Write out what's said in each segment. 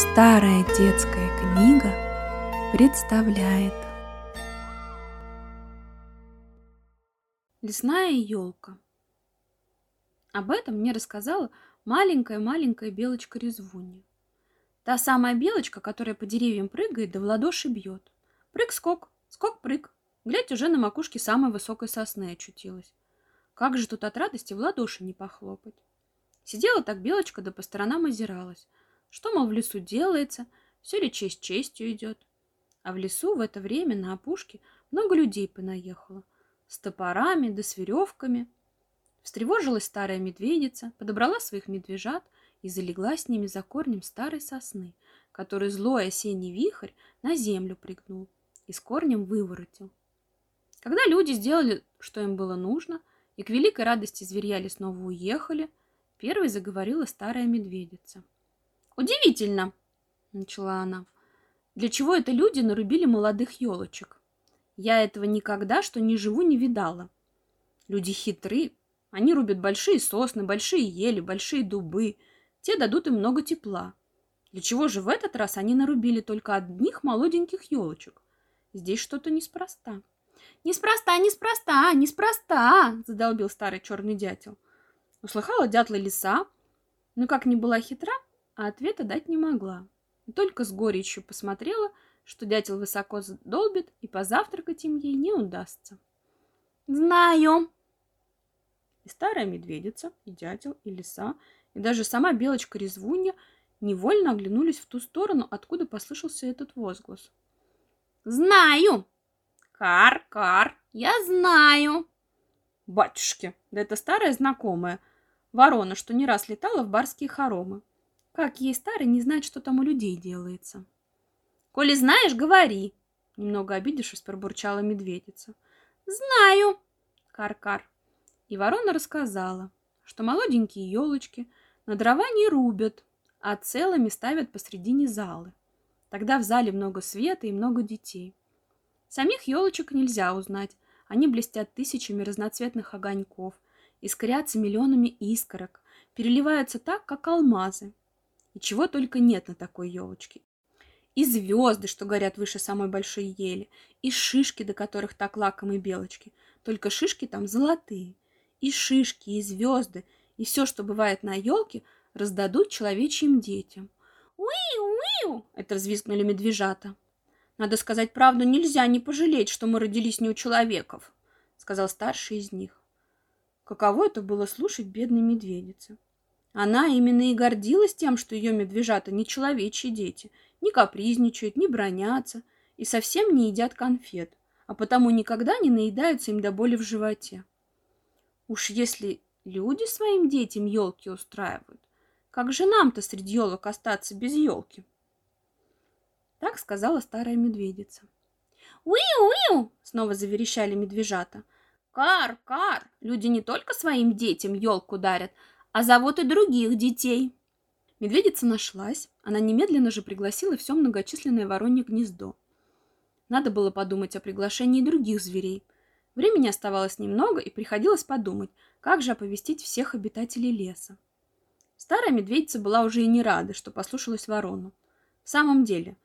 Старая детская книга представляет Лесная елка Об этом мне рассказала маленькая-маленькая белочка-резвунья. Та самая белочка, которая по деревьям прыгает да в ладоши бьет. Прыг-скок, скок-прыг. Глядь, уже на макушке самой высокой сосны очутилась. Как же тут от радости в ладоши не похлопать? Сидела так белочка да по сторонам озиралась – что, мол, в лесу делается, все ли честь честью идет. А в лесу в это время на опушке много людей понаехало. С топорами да с веревками. Встревожилась старая медведица, подобрала своих медвежат и залегла с ними за корнем старой сосны, который злой осенний вихрь на землю пригнул и с корнем выворотил. Когда люди сделали, что им было нужно, и к великой радости зверья лесного уехали, первой заговорила старая медведица – Удивительно, начала она. Для чего это люди нарубили молодых елочек? Я этого никогда, что не живу, не видала. Люди хитры. Они рубят большие сосны, большие ели, большие дубы. Те дадут им много тепла. Для чего же в этот раз они нарубили только одних молоденьких елочек? Здесь что-то неспроста. Неспроста, неспроста, неспроста, задолбил старый черный дятел. Услыхала дятла лиса, но как ни была хитра, а ответа дать не могла. Только с горечью посмотрела, что дятел высоко долбит, и позавтракать им ей не удастся. «Знаю!» И старая медведица, и дятел, и лиса, и даже сама белочка-резвунья невольно оглянулись в ту сторону, откуда послышался этот возглас. «Знаю! Кар-кар! Я знаю!» «Батюшки! Да это старая знакомая, ворона, что не раз летала в барские хоромы. Как ей старый не знать, что там у людей делается? Коли знаешь, говори. Немного обидевшись, пробурчала медведица. Знаю, кар-кар. И ворона рассказала, что молоденькие елочки на дрова не рубят, а целыми ставят посредине залы. Тогда в зале много света и много детей. Самих елочек нельзя узнать. Они блестят тысячами разноцветных огоньков, искрятся миллионами искорок, переливаются так, как алмазы. И чего только нет на такой елочке. И звезды, что горят выше самой большой ели, и шишки, до которых так лакомы белочки. Только шишки там золотые. И шишки, и звезды, и все, что бывает на елке, раздадут человечьим детям. «Уиу-уиу!» — это взвизгнули медвежата. «Надо сказать правду, нельзя не пожалеть, что мы родились не у человеков», — сказал старший из них. Каково это было слушать бедной медведице. Она именно и гордилась тем, что ее медвежата не человечьи дети, не капризничают, не бронятся и совсем не едят конфет, а потому никогда не наедаются им до боли в животе. Уж если люди своим детям елки устраивают, как же нам-то среди елок остаться без елки? Так сказала старая медведица. «Уиу-уиу!» — снова заверещали медвежата. «Кар-кар! Люди не только своим детям елку дарят, а зовут и других детей. Медведица нашлась. Она немедленно же пригласила все многочисленное воронье гнездо. Надо было подумать о приглашении других зверей. Времени оставалось немного, и приходилось подумать, как же оповестить всех обитателей леса. Старая медведица была уже и не рада, что послушалась ворону. В самом деле,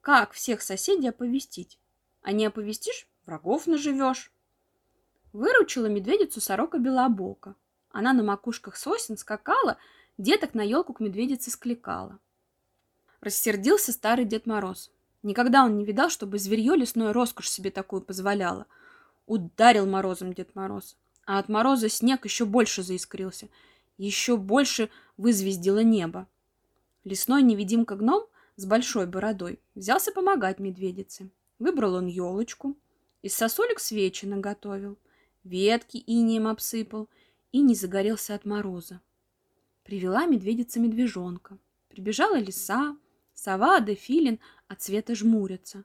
как всех соседей оповестить? А не оповестишь, врагов наживешь. Выручила медведицу сорока белобока. Она на макушках сосен скакала, деток на елку к медведице скликала. Рассердился старый Дед Мороз. Никогда он не видал, чтобы зверье лесное роскошь себе такую позволяло. Ударил морозом Дед Мороз. А от мороза снег еще больше заискрился. Еще больше вызвездило небо. Лесной невидимка гном с большой бородой взялся помогать медведице. Выбрал он елочку, из сосулек свечи наготовил, ветки инеем обсыпал и не загорелся от мороза. Привела медведица медвежонка. Прибежала лиса, сова да филин от цвета жмурятся.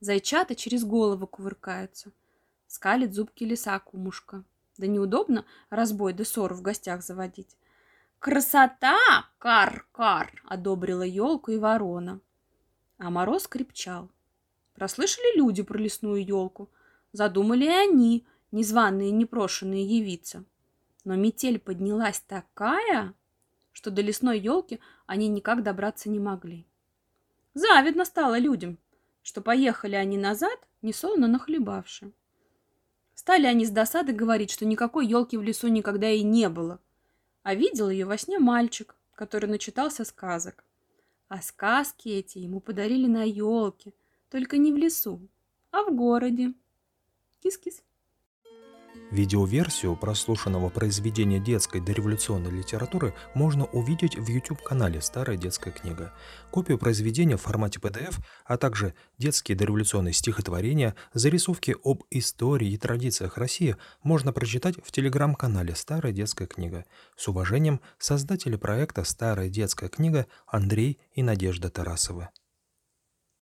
Зайчата через голову кувыркаются. Скалит зубки лиса кумушка. Да неудобно разбой да ссору в гостях заводить. «Красота! Кар-кар!» — одобрила елку и ворона. А мороз крепчал. Прослышали люди про лесную елку. Задумали и они, незваные непрошенные явиться. Но метель поднялась такая, что до лесной елки они никак добраться не могли. Завидно стало людям, что поехали они назад, несолоно нахлебавши. Стали они с досады говорить, что никакой елки в лесу никогда и не было. А видел ее во сне мальчик, который начитался сказок. А сказки эти ему подарили на елке, только не в лесу, а в городе. Кис-кис. Видеоверсию прослушанного произведения детской дореволюционной литературы можно увидеть в YouTube-канале «Старая детская книга». Копию произведения в формате PDF, а также детские дореволюционные стихотворения, зарисовки об истории и традициях России можно прочитать в телеграм-канале «Старая детская книга». С уважением, создатели проекта «Старая детская книга» Андрей и Надежда Тарасовы.